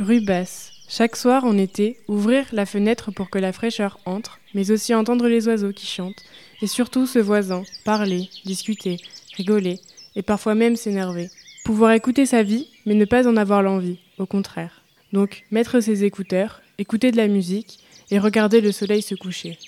Rue basse. Chaque soir en été, ouvrir la fenêtre pour que la fraîcheur entre, mais aussi entendre les oiseaux qui chantent, et surtout ce voisin, parler, discuter, rigoler, et parfois même s'énerver. Pouvoir écouter sa vie, mais ne pas en avoir l'envie, au contraire. Donc, mettre ses écouteurs, écouter de la musique et regarder le soleil se coucher.